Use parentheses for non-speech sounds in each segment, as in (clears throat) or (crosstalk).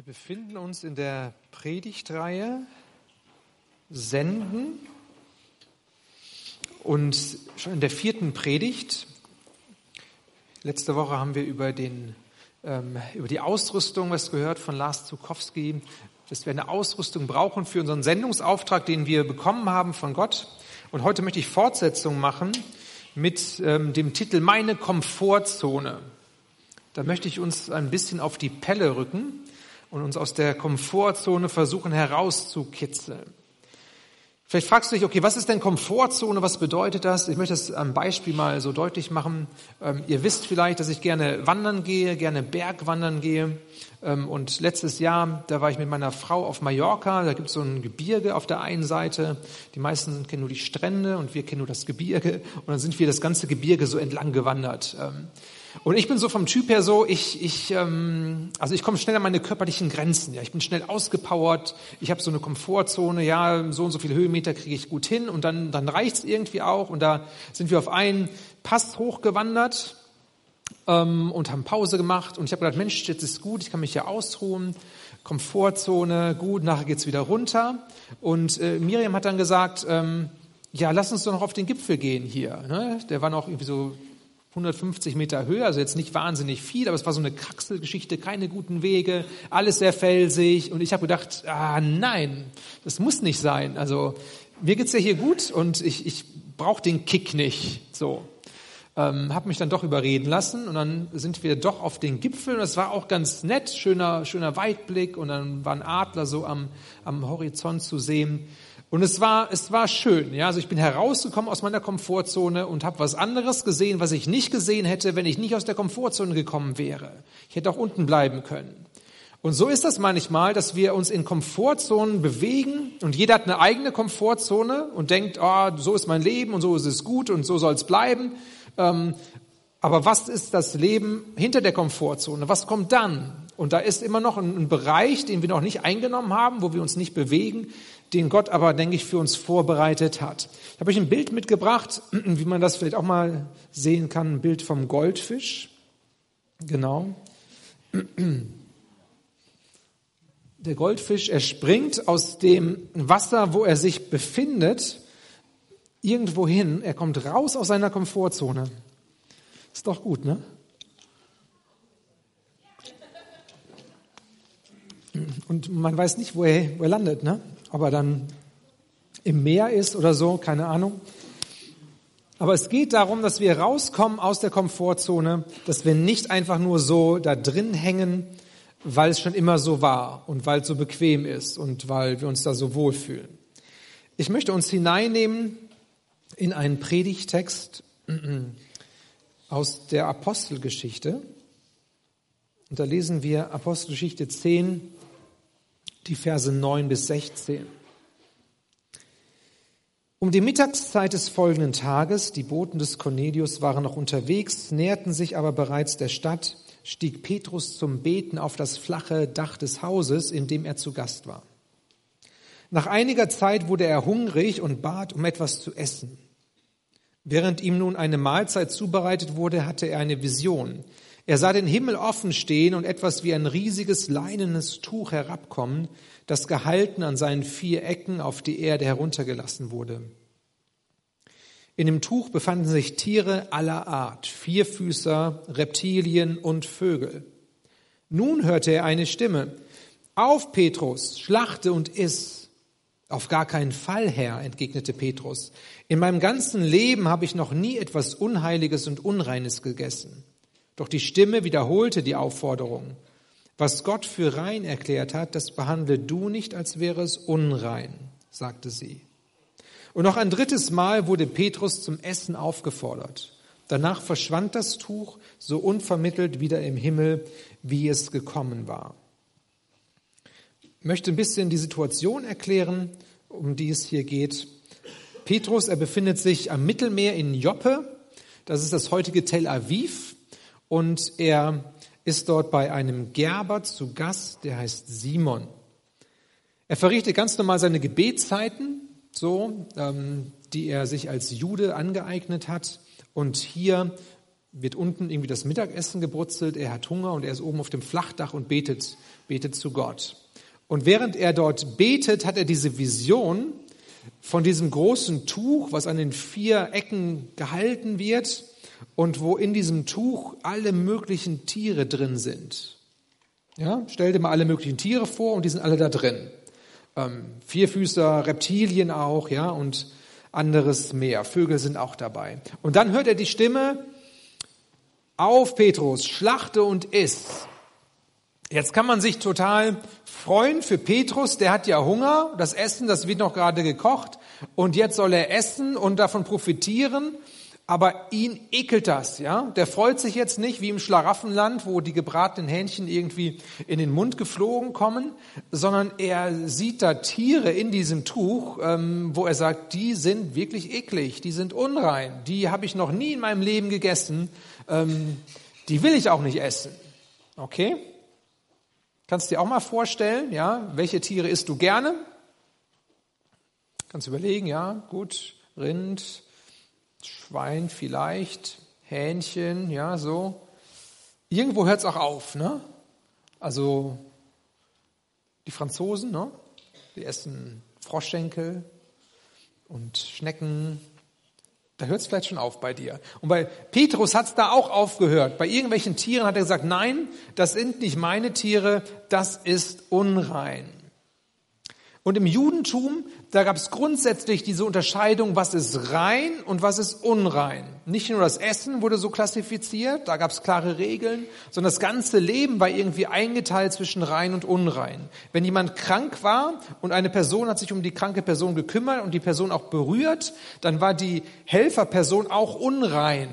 Wir befinden uns in der Predigtreihe Senden und schon in der vierten Predigt. Letzte Woche haben wir über, den, ähm, über die Ausrüstung was gehört von Lars Zukowski, dass wir eine Ausrüstung brauchen für unseren Sendungsauftrag, den wir bekommen haben von Gott. Und heute möchte ich Fortsetzung machen mit ähm, dem Titel Meine Komfortzone. Da möchte ich uns ein bisschen auf die Pelle rücken und uns aus der Komfortzone versuchen herauszukitzeln. Vielleicht fragst du dich, okay, was ist denn Komfortzone? Was bedeutet das? Ich möchte das am Beispiel mal so deutlich machen. Ähm, ihr wisst vielleicht, dass ich gerne wandern gehe, gerne Bergwandern gehe. Ähm, und letztes Jahr, da war ich mit meiner Frau auf Mallorca. Da gibt es so ein Gebirge auf der einen Seite. Die meisten kennen nur die Strände und wir kennen nur das Gebirge. Und dann sind wir das ganze Gebirge so entlang gewandert. Ähm, und ich bin so vom Typ her so, ich, ich, ähm, also ich komme schnell an meine körperlichen Grenzen. Ja, ich bin schnell ausgepowert. Ich habe so eine Komfortzone. Ja, so und so viele Höhenmeter kriege ich gut hin und dann, dann reicht's irgendwie auch. Und da sind wir auf einen Pass hochgewandert ähm, und haben Pause gemacht. Und ich habe gedacht, Mensch, jetzt ist gut. Ich kann mich hier ausruhen. Komfortzone, gut. Nachher geht's wieder runter. Und äh, Miriam hat dann gesagt, ähm, ja, lass uns doch noch auf den Gipfel gehen hier. Ne? Der war noch irgendwie so 150 Meter höher, also jetzt nicht wahnsinnig viel, aber es war so eine Kraxelgeschichte, keine guten Wege, alles sehr felsig. Und ich habe gedacht, ah nein, das muss nicht sein. Also mir geht's ja hier gut und ich, ich brauche den Kick nicht. So, ähm, habe mich dann doch überreden lassen und dann sind wir doch auf den Gipfel und das war auch ganz nett, schöner, schöner Weitblick und dann war ein Adler so am, am Horizont zu sehen. Und es war, es war schön. Ja, also ich bin herausgekommen aus meiner Komfortzone und habe was anderes gesehen, was ich nicht gesehen hätte, wenn ich nicht aus der Komfortzone gekommen wäre. Ich hätte auch unten bleiben können. Und so ist das manchmal, dass wir uns in Komfortzonen bewegen und jeder hat eine eigene Komfortzone und denkt, oh, so ist mein Leben und so ist es gut und so soll es bleiben. Ähm, aber was ist das Leben hinter der Komfortzone? Was kommt dann? Und da ist immer noch ein, Bereich, den wir noch nicht eingenommen haben, wo wir uns nicht bewegen, den Gott aber, denke ich, für uns vorbereitet hat. Ich habe euch ein Bild mitgebracht, (clears throat) wie man das vielleicht auch mal sehen kann, ein Bild vom Goldfisch. Genau. (clears throat) Der Goldfisch, er springt aus dem Wasser, wo er sich befindet, irgendwo hin. Er kommt raus aus seiner Komfortzone. Ist doch gut, ne? Und man weiß nicht, wo er, wo er landet, ne? Ob er dann im Meer ist oder so, keine Ahnung. Aber es geht darum, dass wir rauskommen aus der Komfortzone, dass wir nicht einfach nur so da drin hängen, weil es schon immer so war und weil es so bequem ist und weil wir uns da so wohlfühlen. Ich möchte uns hineinnehmen in einen Predigtext (clears throat) aus der Apostelgeschichte. Und da lesen wir Apostelgeschichte 10, die Verse 9 bis 16. Um die Mittagszeit des folgenden Tages, die Boten des Cornelius waren noch unterwegs, näherten sich aber bereits der Stadt, stieg Petrus zum Beten auf das flache Dach des Hauses, in dem er zu Gast war. Nach einiger Zeit wurde er hungrig und bat um etwas zu essen. Während ihm nun eine Mahlzeit zubereitet wurde, hatte er eine Vision. Er sah den Himmel offen stehen und etwas wie ein riesiges leinenes Tuch herabkommen, das gehalten an seinen vier Ecken auf die Erde heruntergelassen wurde. In dem Tuch befanden sich Tiere aller Art, Vierfüßer, Reptilien und Vögel. Nun hörte er eine Stimme. Auf, Petrus, schlachte und iss. Auf gar keinen Fall, Herr, entgegnete Petrus. In meinem ganzen Leben habe ich noch nie etwas Unheiliges und Unreines gegessen. Doch die Stimme wiederholte die Aufforderung. Was Gott für rein erklärt hat, das behandle du nicht, als wäre es unrein, sagte sie. Und noch ein drittes Mal wurde Petrus zum Essen aufgefordert. Danach verschwand das Tuch so unvermittelt wieder im Himmel, wie es gekommen war. Ich möchte ein bisschen die Situation erklären, um die es hier geht. Petrus, er befindet sich am Mittelmeer in Joppe. Das ist das heutige Tel Aviv und er ist dort bei einem Gerber zu Gast, der heißt Simon. Er verrichtet ganz normal seine Gebetszeiten, so, ähm, die er sich als Jude angeeignet hat. Und hier wird unten irgendwie das Mittagessen gebrutzelt, er hat Hunger und er ist oben auf dem Flachdach und betet, betet zu Gott. Und während er dort betet, hat er diese Vision von diesem großen Tuch, was an den vier Ecken gehalten wird und wo in diesem Tuch alle möglichen Tiere drin sind. Ja, stell dir mal alle möglichen Tiere vor und die sind alle da drin. Ähm, Vierfüßer, Reptilien auch, ja, und anderes mehr. Vögel sind auch dabei. Und dann hört er die Stimme, auf Petrus, schlachte und iss. Jetzt kann man sich total freuen für Petrus, der hat ja Hunger, das Essen, das wird noch gerade gekocht und jetzt soll er essen und davon profitieren aber ihn ekelt das, ja. Der freut sich jetzt nicht wie im Schlaraffenland, wo die gebratenen Hähnchen irgendwie in den Mund geflogen kommen, sondern er sieht da Tiere in diesem Tuch, ähm, wo er sagt, die sind wirklich eklig, die sind unrein, die habe ich noch nie in meinem Leben gegessen, ähm, die will ich auch nicht essen. Okay? Kannst dir auch mal vorstellen, ja, welche Tiere isst du gerne? Kannst überlegen, ja, gut, Rind, Schwein vielleicht, Hähnchen, ja, so. Irgendwo hört es auch auf, ne? Also die Franzosen, ne? Die essen Froschschenkel und Schnecken. Da hört es vielleicht schon auf bei dir. Und bei Petrus hat es da auch aufgehört. Bei irgendwelchen Tieren hat er gesagt, nein, das sind nicht meine Tiere, das ist unrein. Und im Judentum, da gab es grundsätzlich diese Unterscheidung, was ist rein und was ist unrein. Nicht nur das Essen wurde so klassifiziert, da gab es klare Regeln, sondern das ganze Leben war irgendwie eingeteilt zwischen rein und unrein. Wenn jemand krank war und eine Person hat sich um die kranke Person gekümmert und die Person auch berührt, dann war die Helferperson auch unrein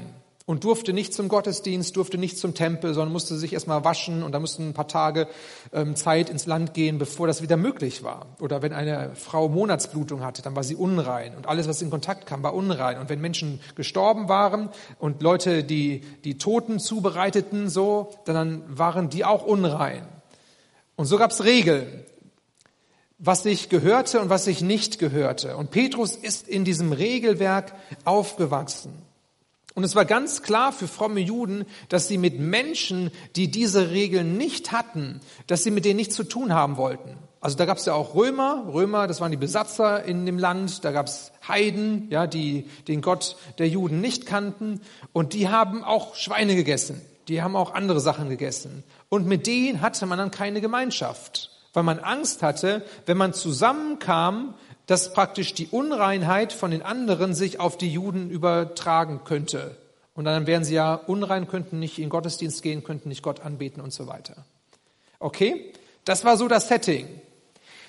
und durfte nicht zum Gottesdienst, durfte nicht zum Tempel, sondern musste sich erstmal waschen und da mussten ein paar Tage ähm, Zeit ins Land gehen, bevor das wieder möglich war. Oder wenn eine Frau Monatsblutung hatte, dann war sie unrein und alles, was in Kontakt kam, war unrein. Und wenn Menschen gestorben waren und Leute, die die Toten zubereiteten, so, dann waren die auch unrein. Und so gab es Regeln was sich gehörte und was sich nicht gehörte. Und Petrus ist in diesem Regelwerk aufgewachsen. Und es war ganz klar für fromme Juden, dass sie mit Menschen, die diese Regeln nicht hatten, dass sie mit denen nichts zu tun haben wollten. Also da gab es ja auch Römer, Römer, das waren die Besatzer in dem Land, da gab es Heiden, ja, die den Gott der Juden nicht kannten. Und die haben auch Schweine gegessen, die haben auch andere Sachen gegessen. Und mit denen hatte man dann keine Gemeinschaft, weil man Angst hatte, wenn man zusammenkam, dass praktisch die Unreinheit von den anderen sich auf die Juden übertragen könnte. Und dann wären sie ja unrein, könnten nicht in Gottesdienst gehen, könnten nicht Gott anbeten und so weiter. Okay? Das war so das Setting.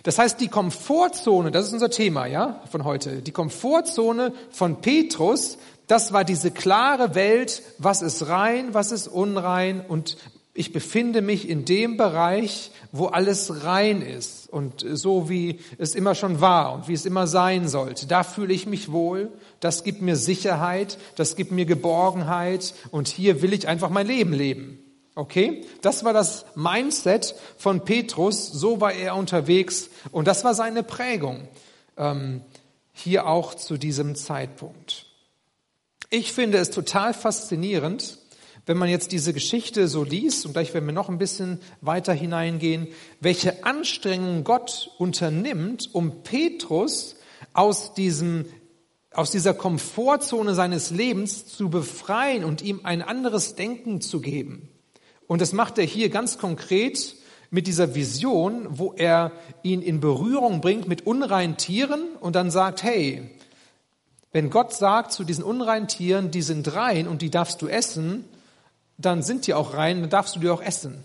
Das heißt, die Komfortzone, das ist unser Thema, ja, von heute. Die Komfortzone von Petrus, das war diese klare Welt, was ist rein, was ist unrein und ich befinde mich in dem Bereich, wo alles rein ist und so wie es immer schon war und wie es immer sein sollte. Da fühle ich mich wohl, das gibt mir Sicherheit, das gibt mir Geborgenheit und hier will ich einfach mein Leben leben. Okay? Das war das Mindset von Petrus, so war er unterwegs und das war seine Prägung ähm, hier auch zu diesem Zeitpunkt. Ich finde es total faszinierend, wenn man jetzt diese Geschichte so liest, und gleich werden wir noch ein bisschen weiter hineingehen, welche Anstrengungen Gott unternimmt, um Petrus aus diesem aus dieser Komfortzone seines Lebens zu befreien und ihm ein anderes Denken zu geben. Und das macht er hier ganz konkret mit dieser Vision, wo er ihn in Berührung bringt mit unreinen Tieren und dann sagt, hey, wenn Gott sagt zu diesen unreinen Tieren, die sind rein und die darfst du essen, dann sind die auch rein, dann darfst du die auch essen.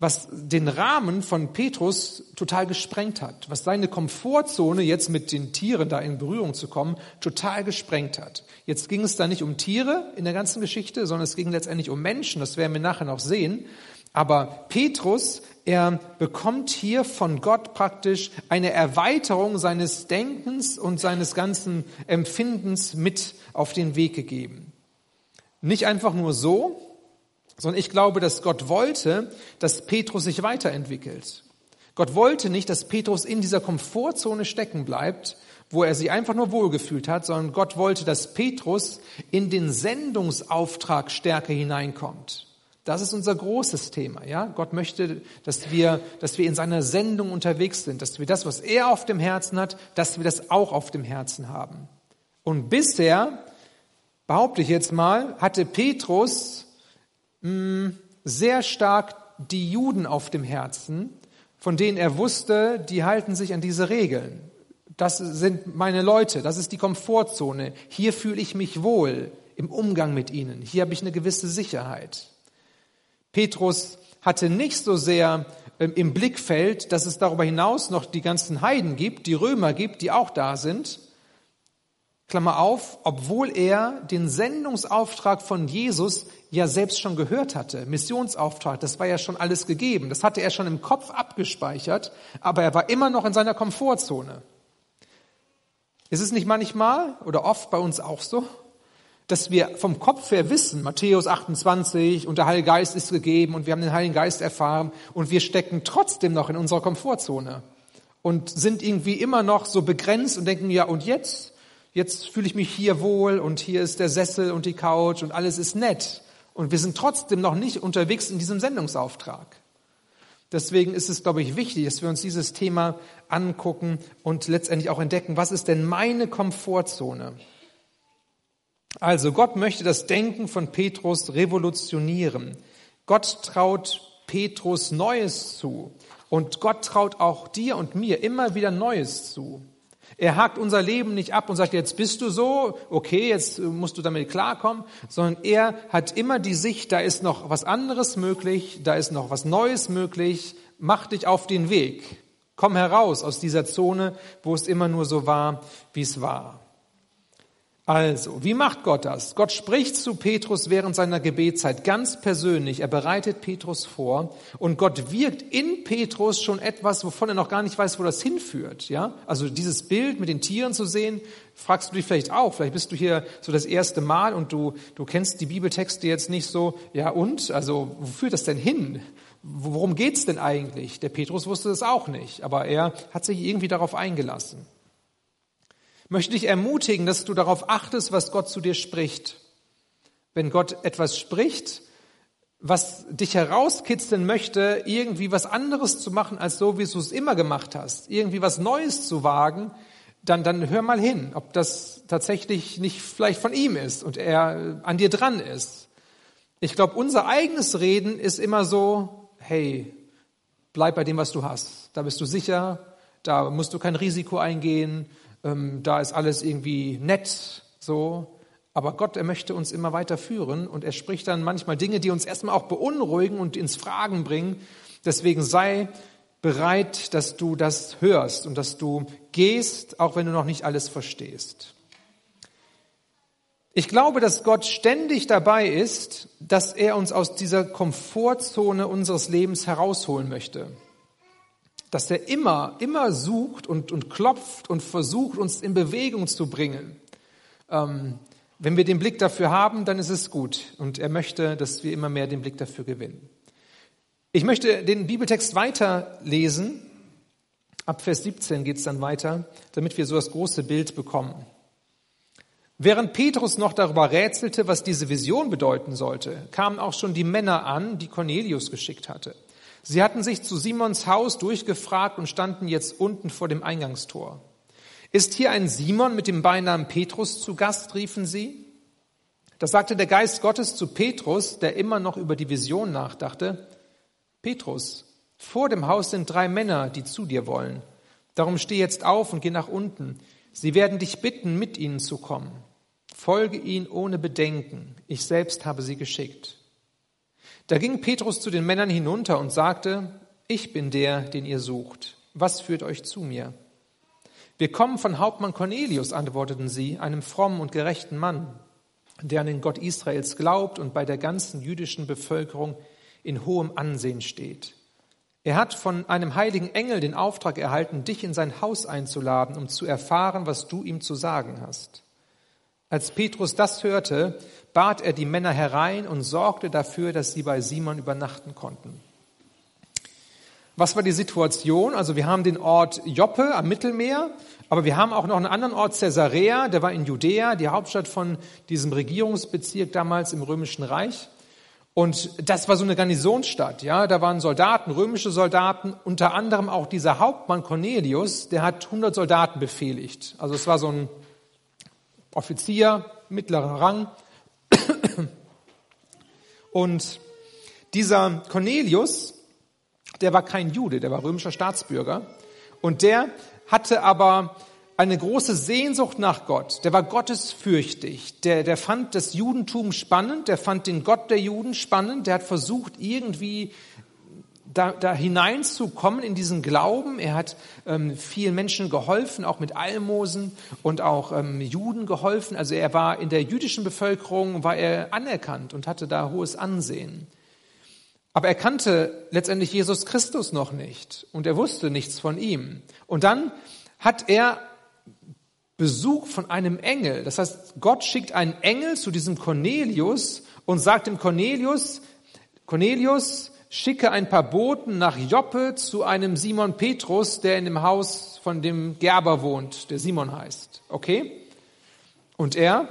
Was den Rahmen von Petrus total gesprengt hat, was seine Komfortzone jetzt mit den Tieren da in Berührung zu kommen, total gesprengt hat. Jetzt ging es da nicht um Tiere in der ganzen Geschichte, sondern es ging letztendlich um Menschen, das werden wir nachher noch sehen. Aber Petrus, er bekommt hier von Gott praktisch eine Erweiterung seines Denkens und seines ganzen Empfindens mit auf den Weg gegeben. Nicht einfach nur so, sondern ich glaube, dass Gott wollte, dass Petrus sich weiterentwickelt. Gott wollte nicht, dass Petrus in dieser Komfortzone stecken bleibt, wo er sich einfach nur wohlgefühlt hat, sondern Gott wollte, dass Petrus in den Sendungsauftrag stärker hineinkommt. Das ist unser großes Thema, ja. Gott möchte, dass wir, dass wir in seiner Sendung unterwegs sind, dass wir das, was er auf dem Herzen hat, dass wir das auch auf dem Herzen haben. Und bisher, behaupte ich jetzt mal, hatte Petrus hm, sehr stark die Juden auf dem Herzen, von denen er wusste, die halten sich an diese Regeln. Das sind meine Leute, das ist die Komfortzone. Hier fühle ich mich wohl im Umgang mit ihnen. Hier habe ich eine gewisse Sicherheit. Petrus hatte nicht so sehr ähm, im Blickfeld, dass es darüber hinaus noch die ganzen Heiden gibt, die Römer gibt, die auch da sind. Klammer auf, obwohl er den Sendungsauftrag von Jesus ja selbst schon gehört hatte, Missionsauftrag, das war ja schon alles gegeben, das hatte er schon im Kopf abgespeichert, aber er war immer noch in seiner Komfortzone. Ist es nicht manchmal oder oft bei uns auch so, dass wir vom Kopf her wissen, Matthäus 28 und der Heilige Geist ist gegeben und wir haben den Heiligen Geist erfahren und wir stecken trotzdem noch in unserer Komfortzone und sind irgendwie immer noch so begrenzt und denken, ja und jetzt? Jetzt fühle ich mich hier wohl und hier ist der Sessel und die Couch und alles ist nett. Und wir sind trotzdem noch nicht unterwegs in diesem Sendungsauftrag. Deswegen ist es, glaube ich, wichtig, dass wir uns dieses Thema angucken und letztendlich auch entdecken, was ist denn meine Komfortzone? Also Gott möchte das Denken von Petrus revolutionieren. Gott traut Petrus Neues zu. Und Gott traut auch dir und mir immer wieder Neues zu. Er hakt unser Leben nicht ab und sagt, jetzt bist du so, okay, jetzt musst du damit klarkommen, sondern er hat immer die Sicht, da ist noch was anderes möglich, da ist noch was Neues möglich, mach dich auf den Weg. Komm heraus aus dieser Zone, wo es immer nur so war, wie es war. Also, wie macht Gott das? Gott spricht zu Petrus während seiner Gebetszeit ganz persönlich. Er bereitet Petrus vor und Gott wirkt in Petrus schon etwas, wovon er noch gar nicht weiß, wo das hinführt. Ja, also dieses Bild mit den Tieren zu sehen, fragst du dich vielleicht auch. Vielleicht bist du hier so das erste Mal und du du kennst die Bibeltexte jetzt nicht so. Ja und? Also wo führt das denn hin? Worum geht's denn eigentlich? Der Petrus wusste es auch nicht, aber er hat sich irgendwie darauf eingelassen möchte dich ermutigen, dass du darauf achtest, was Gott zu dir spricht. Wenn Gott etwas spricht, was dich herauskitzeln möchte, irgendwie was anderes zu machen, als so, wie du es immer gemacht hast, irgendwie was Neues zu wagen, dann, dann hör mal hin, ob das tatsächlich nicht vielleicht von ihm ist und er an dir dran ist. Ich glaube, unser eigenes Reden ist immer so, hey, bleib bei dem, was du hast. Da bist du sicher, da musst du kein Risiko eingehen, ähm, da ist alles irgendwie nett, so. Aber Gott, er möchte uns immer weiter führen und er spricht dann manchmal Dinge, die uns erstmal auch beunruhigen und ins Fragen bringen. Deswegen sei bereit, dass du das hörst und dass du gehst, auch wenn du noch nicht alles verstehst. Ich glaube, dass Gott ständig dabei ist, dass er uns aus dieser Komfortzone unseres Lebens herausholen möchte dass er immer, immer sucht und, und klopft und versucht, uns in Bewegung zu bringen. Ähm, wenn wir den Blick dafür haben, dann ist es gut. Und er möchte, dass wir immer mehr den Blick dafür gewinnen. Ich möchte den Bibeltext weiterlesen. Ab Vers 17 geht es dann weiter, damit wir so das große Bild bekommen. Während Petrus noch darüber rätselte, was diese Vision bedeuten sollte, kamen auch schon die Männer an, die Cornelius geschickt hatte. Sie hatten sich zu Simons Haus durchgefragt und standen jetzt unten vor dem Eingangstor. Ist hier ein Simon mit dem Beinamen Petrus zu Gast, riefen sie. Da sagte der Geist Gottes zu Petrus, der immer noch über die Vision nachdachte, Petrus, vor dem Haus sind drei Männer, die zu dir wollen. Darum steh jetzt auf und geh nach unten. Sie werden dich bitten, mit ihnen zu kommen. Folge ihnen ohne Bedenken. Ich selbst habe sie geschickt. Da ging Petrus zu den Männern hinunter und sagte, ich bin der, den ihr sucht. Was führt euch zu mir? Wir kommen von Hauptmann Cornelius, antworteten sie, einem frommen und gerechten Mann, der an den Gott Israels glaubt und bei der ganzen jüdischen Bevölkerung in hohem Ansehen steht. Er hat von einem heiligen Engel den Auftrag erhalten, dich in sein Haus einzuladen, um zu erfahren, was du ihm zu sagen hast. Als Petrus das hörte, bat er die Männer herein und sorgte dafür, dass sie bei Simon übernachten konnten. Was war die Situation? Also wir haben den Ort Joppe am Mittelmeer, aber wir haben auch noch einen anderen Ort, Caesarea, der war in Judäa, die Hauptstadt von diesem Regierungsbezirk damals im Römischen Reich. Und das war so eine Garnisonsstadt, ja. Da waren Soldaten, römische Soldaten, unter anderem auch dieser Hauptmann Cornelius, der hat 100 Soldaten befehligt. Also es war so ein Offizier, mittlerer Rang. (coughs) Und dieser Cornelius, der war kein Jude, der war römischer Staatsbürger. Und der hatte aber eine große Sehnsucht nach Gott. Der war gottesfürchtig. Der, der fand das Judentum spannend. Der fand den Gott der Juden spannend. Der hat versucht, irgendwie da, da hineinzukommen in diesen Glauben. Er hat ähm, vielen Menschen geholfen, auch mit Almosen und auch ähm, Juden geholfen. Also er war in der jüdischen Bevölkerung, war er anerkannt und hatte da hohes Ansehen. Aber er kannte letztendlich Jesus Christus noch nicht und er wusste nichts von ihm. Und dann hat er Besuch von einem Engel. Das heißt, Gott schickt einen Engel zu diesem Cornelius und sagt dem Cornelius, Cornelius, schicke ein paar Boten nach Joppe zu einem Simon Petrus, der in dem Haus von dem Gerber wohnt, der Simon heißt. Okay? Und er,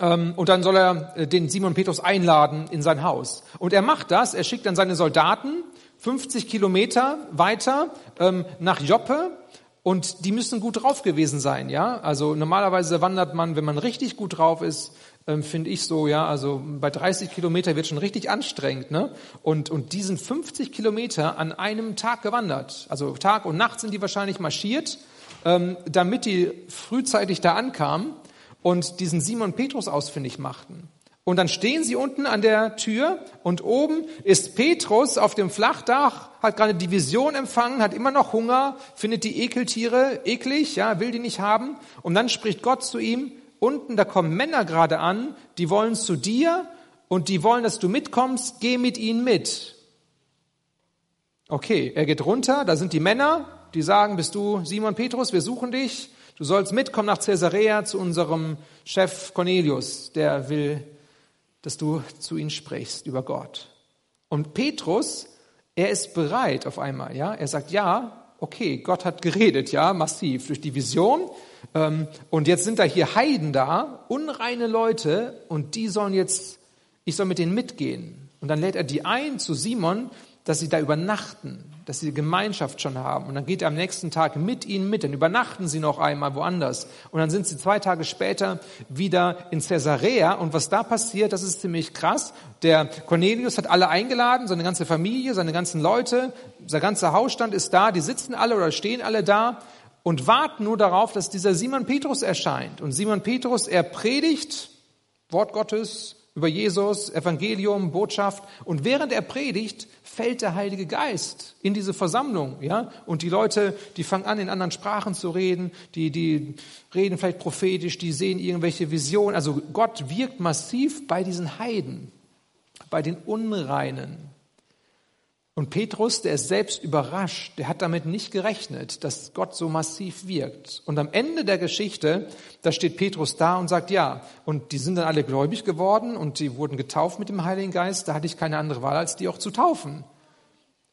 ähm, und dann soll er äh, den Simon Petrus einladen in sein Haus. Und er macht das, er schickt dann seine Soldaten 50 Kilometer weiter ähm, nach Joppe und die müssen gut drauf gewesen sein, ja. Also normalerweise wandert man, wenn man richtig gut drauf ist, ähm, finde ich so, ja, also bei 30 Kilometer wird schon richtig anstrengend, ne? Und, und die sind 50 Kilometer an einem Tag gewandert. Also Tag und Nacht sind die wahrscheinlich marschiert, ähm, damit die frühzeitig da ankamen und diesen Simon Petrus ausfindig machten. Und dann stehen sie unten an der Tür und oben ist Petrus auf dem Flachdach, hat gerade die Vision empfangen, hat immer noch Hunger, findet die Ekeltiere eklig, ja, will die nicht haben. Und dann spricht Gott zu ihm, unten, da kommen Männer gerade an, die wollen zu dir und die wollen, dass du mitkommst, geh mit ihnen mit. Okay, er geht runter, da sind die Männer, die sagen, bist du Simon Petrus, wir suchen dich, du sollst mitkommen nach Caesarea zu unserem Chef Cornelius, der will dass du zu ihnen sprichst über Gott. Und Petrus, er ist bereit auf einmal, ja. Er sagt, ja, okay, Gott hat geredet, ja, massiv durch die Vision. Ähm, und jetzt sind da hier Heiden da, unreine Leute, und die sollen jetzt, ich soll mit denen mitgehen. Und dann lädt er die ein zu Simon, dass sie da übernachten dass sie Gemeinschaft schon haben. Und dann geht er am nächsten Tag mit ihnen mit. Dann übernachten sie noch einmal woanders. Und dann sind sie zwei Tage später wieder in Caesarea. Und was da passiert, das ist ziemlich krass. Der Cornelius hat alle eingeladen, seine ganze Familie, seine ganzen Leute, sein ganzer Hausstand ist da. Die sitzen alle oder stehen alle da und warten nur darauf, dass dieser Simon Petrus erscheint. Und Simon Petrus, er predigt Wort Gottes, über Jesus, Evangelium, Botschaft. Und während er predigt, fällt der Heilige Geist in diese Versammlung, ja. Und die Leute, die fangen an, in anderen Sprachen zu reden, die, die reden vielleicht prophetisch, die sehen irgendwelche Visionen. Also Gott wirkt massiv bei diesen Heiden, bei den Unreinen. Und Petrus, der ist selbst überrascht, der hat damit nicht gerechnet, dass Gott so massiv wirkt. Und am Ende der Geschichte, da steht Petrus da und sagt, ja, und die sind dann alle gläubig geworden und die wurden getauft mit dem Heiligen Geist, da hatte ich keine andere Wahl, als die auch zu taufen.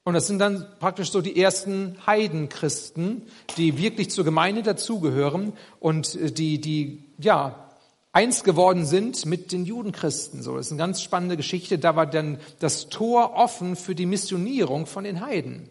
Und das sind dann praktisch so die ersten Heidenchristen, die wirklich zur Gemeinde dazugehören und äh, die, die, ja, eins geworden sind mit den Judenchristen. So, das ist eine ganz spannende Geschichte. Da war dann das Tor offen für die Missionierung von den Heiden.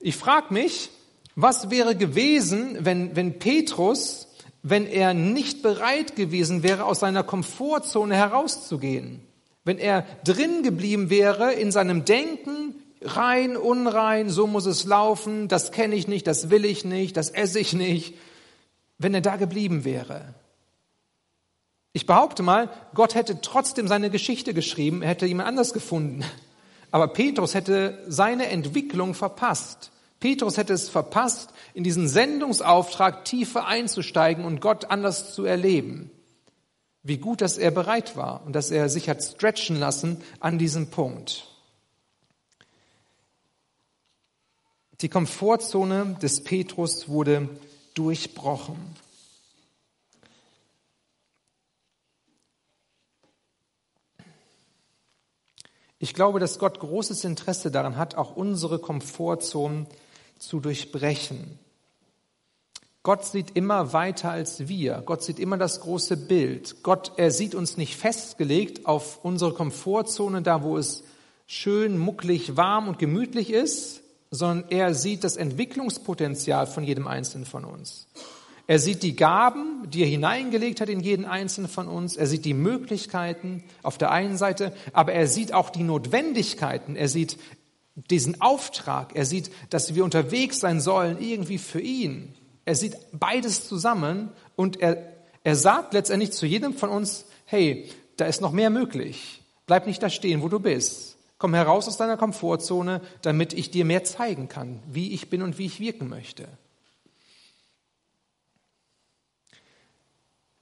Ich frage mich, was wäre gewesen, wenn, wenn Petrus, wenn er nicht bereit gewesen wäre, aus seiner Komfortzone herauszugehen? Wenn er drin geblieben wäre in seinem Denken, rein, unrein, so muss es laufen, das kenne ich nicht, das will ich nicht, das esse ich nicht, wenn er da geblieben wäre. Ich behaupte mal, Gott hätte trotzdem seine Geschichte geschrieben, er hätte jemand anders gefunden. Aber Petrus hätte seine Entwicklung verpasst. Petrus hätte es verpasst, in diesen Sendungsauftrag tiefer einzusteigen und Gott anders zu erleben. Wie gut, dass er bereit war und dass er sich hat stretchen lassen an diesem Punkt. Die Komfortzone des Petrus wurde durchbrochen. Ich glaube, dass Gott großes Interesse daran hat, auch unsere Komfortzonen zu durchbrechen. Gott sieht immer weiter als wir. Gott sieht immer das große Bild. Gott, er sieht uns nicht festgelegt auf unsere Komfortzone, da wo es schön, mucklig, warm und gemütlich ist, sondern er sieht das Entwicklungspotenzial von jedem Einzelnen von uns. Er sieht die Gaben, die er hineingelegt hat in jeden Einzelnen von uns. Er sieht die Möglichkeiten auf der einen Seite, aber er sieht auch die Notwendigkeiten. Er sieht diesen Auftrag. Er sieht, dass wir unterwegs sein sollen, irgendwie für ihn. Er sieht beides zusammen und er, er sagt letztendlich zu jedem von uns, hey, da ist noch mehr möglich. Bleib nicht da stehen, wo du bist. Komm heraus aus deiner Komfortzone, damit ich dir mehr zeigen kann, wie ich bin und wie ich wirken möchte.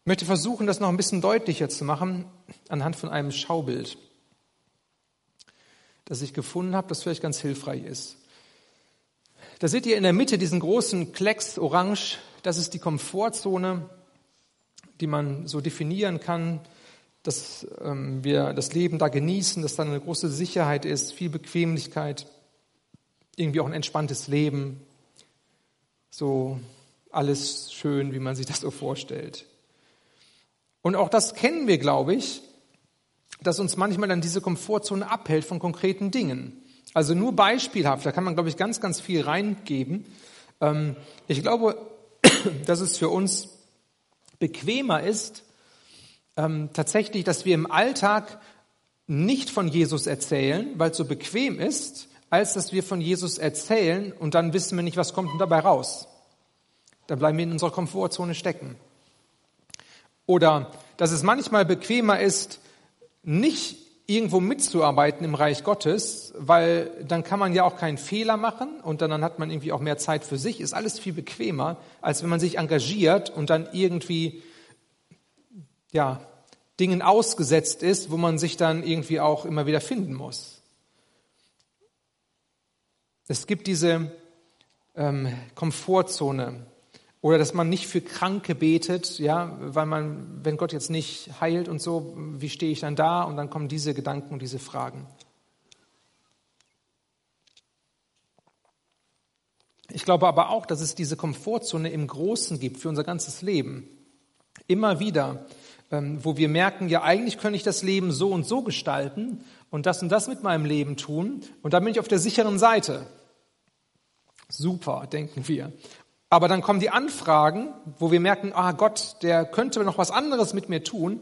Ich möchte versuchen, das noch ein bisschen deutlicher zu machen anhand von einem Schaubild, das ich gefunden habe, das vielleicht ganz hilfreich ist. Da seht ihr in der Mitte diesen großen Klecks orange, das ist die Komfortzone, die man so definieren kann, dass ähm, wir das Leben da genießen, dass da eine große Sicherheit ist, viel Bequemlichkeit, irgendwie auch ein entspanntes Leben, so alles schön, wie man sich das so vorstellt. Und auch das kennen wir, glaube ich, dass uns manchmal dann diese Komfortzone abhält von konkreten Dingen. Also nur beispielhaft, da kann man, glaube ich, ganz, ganz viel reingeben. Ähm, ich glaube, (coughs) dass es für uns bequemer ist, ähm, tatsächlich, dass wir im Alltag nicht von Jesus erzählen, weil es so bequem ist, als dass wir von Jesus erzählen und dann wissen wir nicht, was kommt dabei raus. Dann bleiben wir in unserer Komfortzone stecken. Oder dass es manchmal bequemer ist, nicht irgendwo mitzuarbeiten im Reich Gottes, weil dann kann man ja auch keinen Fehler machen und dann, hat man irgendwie auch mehr Zeit für sich. Ist alles viel bequemer, als wenn man sich engagiert und dann irgendwie, ja, Dingen ausgesetzt ist, wo man sich dann irgendwie auch immer wieder finden muss. Es gibt diese ähm, Komfortzone, oder dass man nicht für Kranke betet, ja, weil man, wenn Gott jetzt nicht heilt und so, wie stehe ich dann da? Und dann kommen diese Gedanken und diese Fragen. Ich glaube aber auch, dass es diese Komfortzone im Großen gibt für unser ganzes Leben. Immer wieder, ähm, wo wir merken, ja, eigentlich könnte ich das Leben so und so gestalten und das und das mit meinem Leben tun und dann bin ich auf der sicheren Seite. Super, denken wir. Aber dann kommen die Anfragen, wo wir merken, ah Gott, der könnte noch was anderes mit mir tun.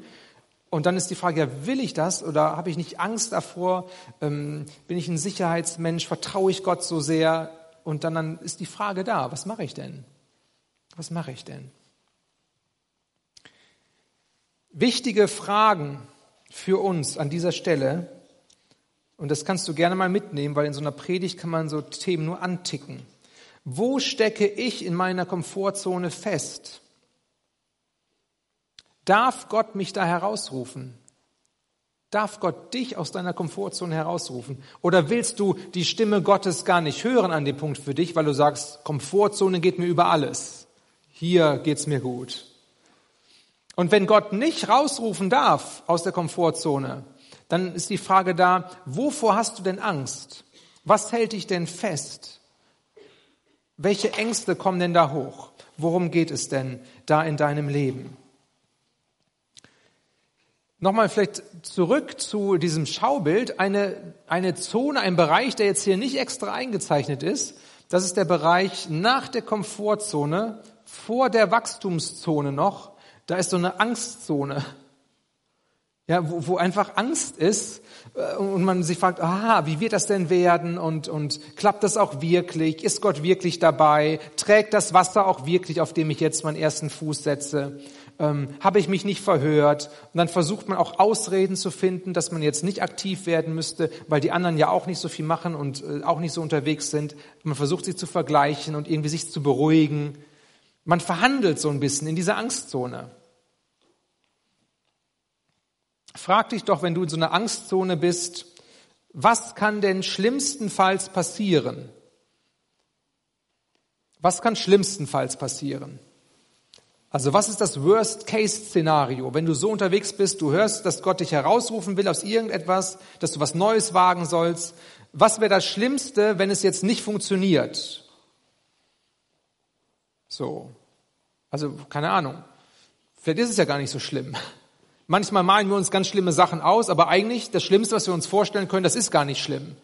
Und dann ist die Frage, ja, will ich das oder habe ich nicht Angst davor? Ähm, bin ich ein Sicherheitsmensch? Vertraue ich Gott so sehr? Und dann, dann ist die Frage da, was mache ich denn? Was mache ich denn? Wichtige Fragen für uns an dieser Stelle, und das kannst du gerne mal mitnehmen, weil in so einer Predigt kann man so Themen nur anticken. Wo stecke ich in meiner Komfortzone fest? Darf Gott mich da herausrufen? Darf Gott dich aus deiner Komfortzone herausrufen? Oder willst du die Stimme Gottes gar nicht hören an dem Punkt für dich, weil du sagst, Komfortzone geht mir über alles. Hier geht's mir gut. Und wenn Gott nicht rausrufen darf aus der Komfortzone, dann ist die Frage da, wovor hast du denn Angst? Was hält dich denn fest? Welche Ängste kommen denn da hoch? Worum geht es denn da in deinem Leben? Nochmal vielleicht zurück zu diesem Schaubild. Eine, eine Zone, ein Bereich, der jetzt hier nicht extra eingezeichnet ist, das ist der Bereich nach der Komfortzone, vor der Wachstumszone noch. Da ist so eine Angstzone. Ja, wo, wo einfach Angst ist, äh, und man sich fragt, aha, wie wird das denn werden und, und klappt das auch wirklich? Ist Gott wirklich dabei? Trägt das Wasser auch wirklich, auf dem ich jetzt meinen ersten Fuß setze? Ähm, Habe ich mich nicht verhört? Und dann versucht man auch Ausreden zu finden, dass man jetzt nicht aktiv werden müsste, weil die anderen ja auch nicht so viel machen und äh, auch nicht so unterwegs sind. Man versucht sie zu vergleichen und irgendwie sich zu beruhigen. Man verhandelt so ein bisschen in dieser Angstzone. Frag dich doch, wenn du in so einer Angstzone bist, was kann denn schlimmstenfalls passieren? Was kann schlimmstenfalls passieren? Also was ist das Worst-Case-Szenario? Wenn du so unterwegs bist, du hörst, dass Gott dich herausrufen will aus irgendetwas, dass du was Neues wagen sollst. Was wäre das Schlimmste, wenn es jetzt nicht funktioniert? So. Also, keine Ahnung. Vielleicht ist es ja gar nicht so schlimm. Manchmal malen wir uns ganz schlimme Sachen aus, aber eigentlich das Schlimmste, was wir uns vorstellen können, das ist gar nicht schlimm.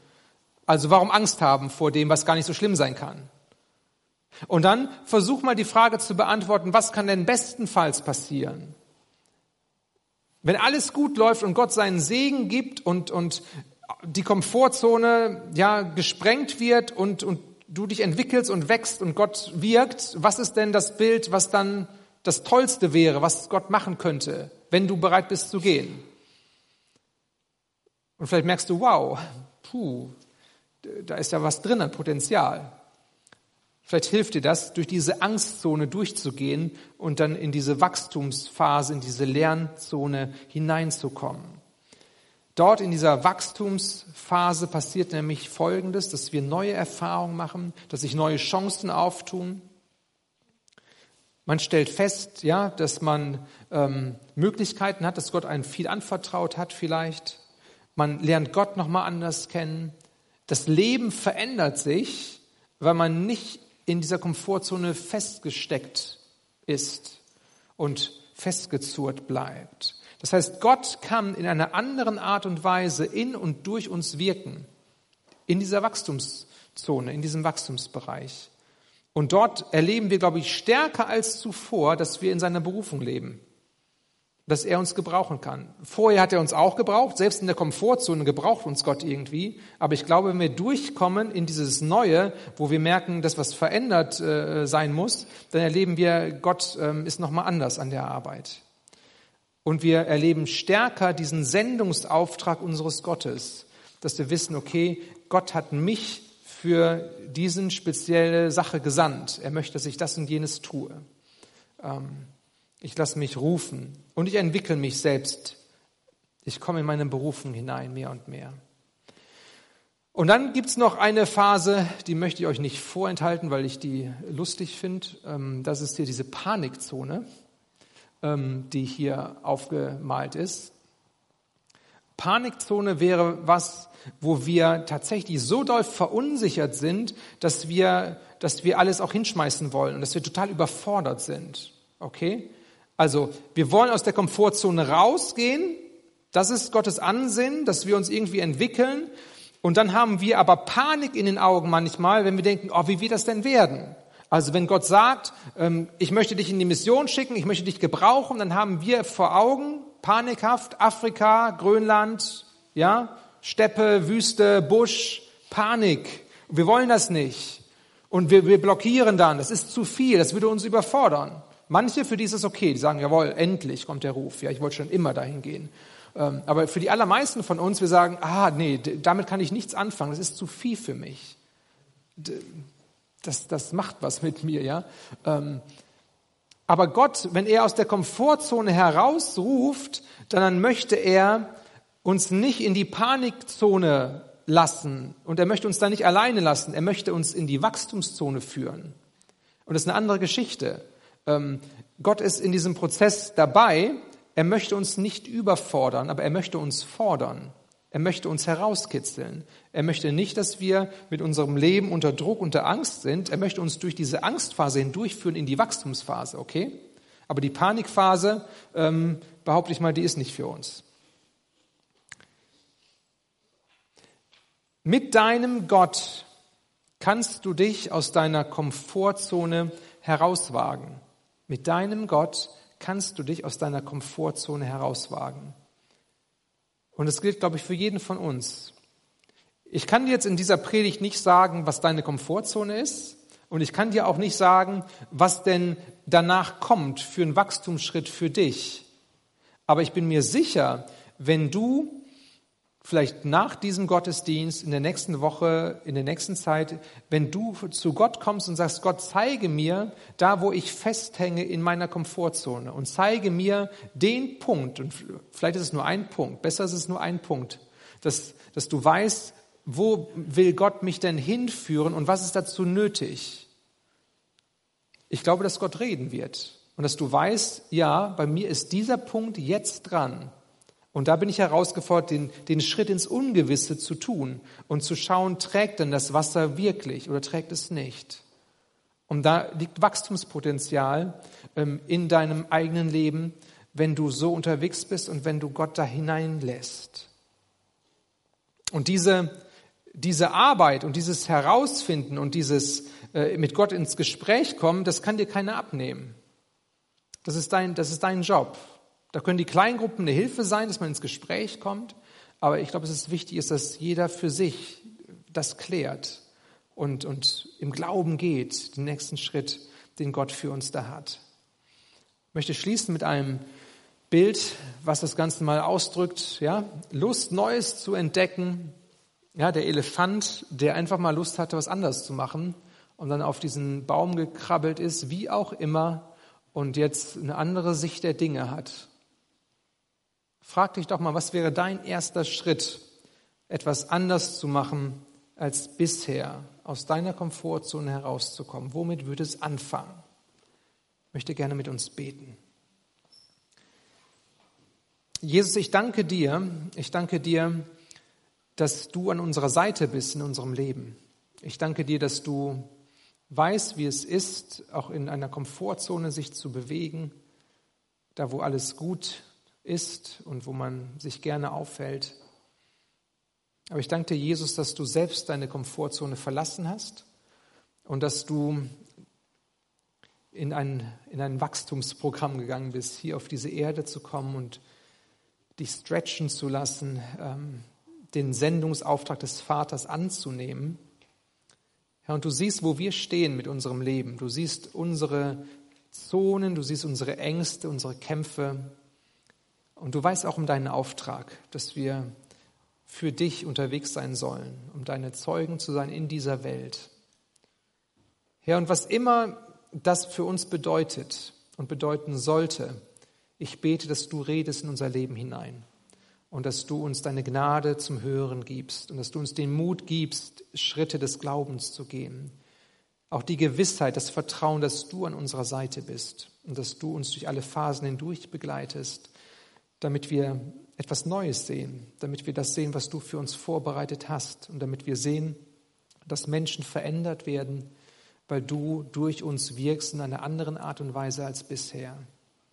Also warum Angst haben vor dem, was gar nicht so schlimm sein kann? Und dann versuch mal die Frage zu beantworten, was kann denn bestenfalls passieren? Wenn alles gut läuft und Gott seinen Segen gibt und, und die Komfortzone ja gesprengt wird und, und du dich entwickelst und wächst und Gott wirkt, was ist denn das Bild, was dann das Tollste wäre, was Gott machen könnte, wenn du bereit bist zu gehen? Und vielleicht merkst du, wow, puh, da ist ja was drin an Potenzial. Vielleicht hilft dir das, durch diese Angstzone durchzugehen und dann in diese Wachstumsphase, in diese Lernzone hineinzukommen. Dort in dieser Wachstumsphase passiert nämlich Folgendes, dass wir neue Erfahrungen machen, dass sich neue Chancen auftun. Man stellt fest, ja, dass man ähm, Möglichkeiten hat, dass Gott einen viel anvertraut hat vielleicht. Man lernt Gott nochmal anders kennen. Das Leben verändert sich, weil man nicht in dieser Komfortzone festgesteckt ist und festgezurrt bleibt. Das heißt, Gott kann in einer anderen Art und Weise in und durch uns wirken, in dieser Wachstumszone, in diesem Wachstumsbereich. Und dort erleben wir, glaube ich, stärker als zuvor, dass wir in seiner Berufung leben dass er uns gebrauchen kann. Vorher hat er uns auch gebraucht, selbst in der Komfortzone gebraucht uns Gott irgendwie. Aber ich glaube, wenn wir durchkommen in dieses Neue, wo wir merken, dass was verändert äh, sein muss, dann erleben wir, Gott ähm, ist nochmal anders an der Arbeit. Und wir erleben stärker diesen Sendungsauftrag unseres Gottes, dass wir wissen, okay, Gott hat mich für diesen spezielle Sache gesandt. Er möchte, dass ich das und jenes tue. Ähm, ich lasse mich rufen und ich entwickle mich selbst. Ich komme in meine Berufung hinein, mehr und mehr. Und dann gibt's noch eine Phase, die möchte ich euch nicht vorenthalten, weil ich die lustig finde. Ähm, das ist hier diese Panikzone, ähm, die hier aufgemalt ist. Panikzone wäre was, wo wir tatsächlich so doll verunsichert sind, dass wir, dass wir alles auch hinschmeißen wollen und dass wir total überfordert sind. Okay? Also wir wollen aus der Komfortzone rausgehen. Das ist Gottes Ansinnen, dass wir uns irgendwie entwickeln. Und dann haben wir aber Panik in den Augen manchmal, wenn wir denken, oh, wie wird das denn werden? Also wenn Gott sagt, ähm, ich möchte dich in die Mission schicken, ich möchte dich gebrauchen, dann haben wir vor Augen panikhaft Afrika, Grönland, ja, Steppe, Wüste, Busch, Panik. Wir wollen das nicht. Und wir, wir blockieren dann. Das ist zu viel. Das würde uns überfordern. Manche, für die ist es okay, die sagen, jawohl, endlich kommt der Ruf. Ja, ich wollte schon immer dahin gehen. Ähm, aber für die allermeisten von uns, wir sagen, ah, nee, damit kann ich nichts anfangen, das ist zu viel für mich. Das, das macht was mit mir, ja. Ähm, aber Gott, wenn er aus der Komfortzone herausruft, dann möchte er uns nicht in die Panikzone lassen und er möchte uns da nicht alleine lassen. Er möchte uns in die Wachstumszone führen. Und das ist eine andere Geschichte. Ähm, Gott ist in diesem Prozess dabei. Er möchte uns nicht überfordern, aber er möchte uns fordern. Er möchte uns herauskitzeln. Er möchte nicht, dass wir mit unserem Leben unter Druck, unter Angst sind. Er möchte uns durch diese Angstphase hindurchführen in die Wachstumsphase, okay? Aber die Panikphase, ähm, behaupte ich mal, die ist nicht für uns. Mit deinem Gott kannst du dich aus deiner Komfortzone herauswagen. Mit deinem Gott kannst du dich aus deiner Komfortzone herauswagen. Und das gilt, glaube ich, für jeden von uns. Ich kann dir jetzt in dieser Predigt nicht sagen, was deine Komfortzone ist. Und ich kann dir auch nicht sagen, was denn danach kommt für einen Wachstumsschritt für dich. Aber ich bin mir sicher, wenn du vielleicht nach diesem Gottesdienst, in der nächsten Woche, in der nächsten Zeit, wenn du zu Gott kommst und sagst, Gott, zeige mir da, wo ich festhänge in meiner Komfortzone und zeige mir den Punkt, und vielleicht ist es nur ein Punkt, besser ist es nur ein Punkt, dass, dass du weißt, wo will Gott mich denn hinführen und was ist dazu nötig? Ich glaube, dass Gott reden wird. und dass du weißt, ja, bei mir ist dieser Punkt jetzt dran. Und da bin ich herausgefordert, den, den Schritt ins Ungewisse zu tun und zu schauen, trägt denn das Wasser wirklich oder trägt es nicht? Und da liegt Wachstumspotenzial ähm, in deinem eigenen Leben, wenn du so unterwegs bist und wenn du Gott da hineinlässt. Und diese, diese Arbeit und dieses Herausfinden und dieses äh, mit Gott ins Gespräch kommen, das kann dir keiner abnehmen. Das ist dein, das ist dein Job. Da können die Kleingruppen eine Hilfe sein, dass man ins Gespräch kommt. Aber ich glaube, es ist wichtig, dass jeder für sich das klärt und, und im Glauben geht, den nächsten Schritt, den Gott für uns da hat. Ich möchte schließen mit einem Bild, was das Ganze mal ausdrückt, ja, Lust, Neues zu entdecken. Ja, der Elefant, der einfach mal Lust hatte, was anders zu machen und dann auf diesen Baum gekrabbelt ist, wie auch immer, und jetzt eine andere Sicht der Dinge hat. Frag dich doch mal, was wäre dein erster Schritt, etwas anders zu machen als bisher, aus deiner Komfortzone herauszukommen? Womit würde es anfangen? Ich möchte gerne mit uns beten. Jesus, ich danke dir, ich danke dir, dass du an unserer Seite bist in unserem Leben. Ich danke dir, dass du weißt, wie es ist, auch in einer Komfortzone sich zu bewegen, da wo alles gut ist und wo man sich gerne aufhält. Aber ich danke dir, Jesus, dass du selbst deine Komfortzone verlassen hast und dass du in ein, in ein Wachstumsprogramm gegangen bist, hier auf diese Erde zu kommen und dich stretchen zu lassen, ähm, den Sendungsauftrag des Vaters anzunehmen. Herr, und du siehst, wo wir stehen mit unserem Leben. Du siehst unsere Zonen, du siehst unsere Ängste, unsere Kämpfe. Und du weißt auch um deinen Auftrag, dass wir für dich unterwegs sein sollen, um deine Zeugen zu sein in dieser Welt. Herr, und was immer das für uns bedeutet und bedeuten sollte, ich bete, dass du redest in unser Leben hinein und dass du uns deine Gnade zum Hören gibst und dass du uns den Mut gibst, Schritte des Glaubens zu gehen. Auch die Gewissheit, das Vertrauen, dass du an unserer Seite bist und dass du uns durch alle Phasen hindurch begleitest, damit wir etwas Neues sehen, damit wir das sehen, was du für uns vorbereitet hast und damit wir sehen, dass Menschen verändert werden, weil du durch uns wirkst in einer anderen Art und Weise als bisher.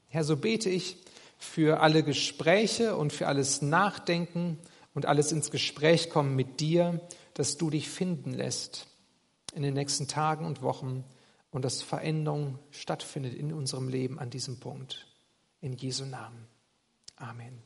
Herr, so bete ich für alle Gespräche und für alles Nachdenken und alles ins Gespräch kommen mit dir, dass du dich finden lässt in den nächsten Tagen und Wochen und dass Veränderung stattfindet in unserem Leben an diesem Punkt. In Jesu Namen. Amen.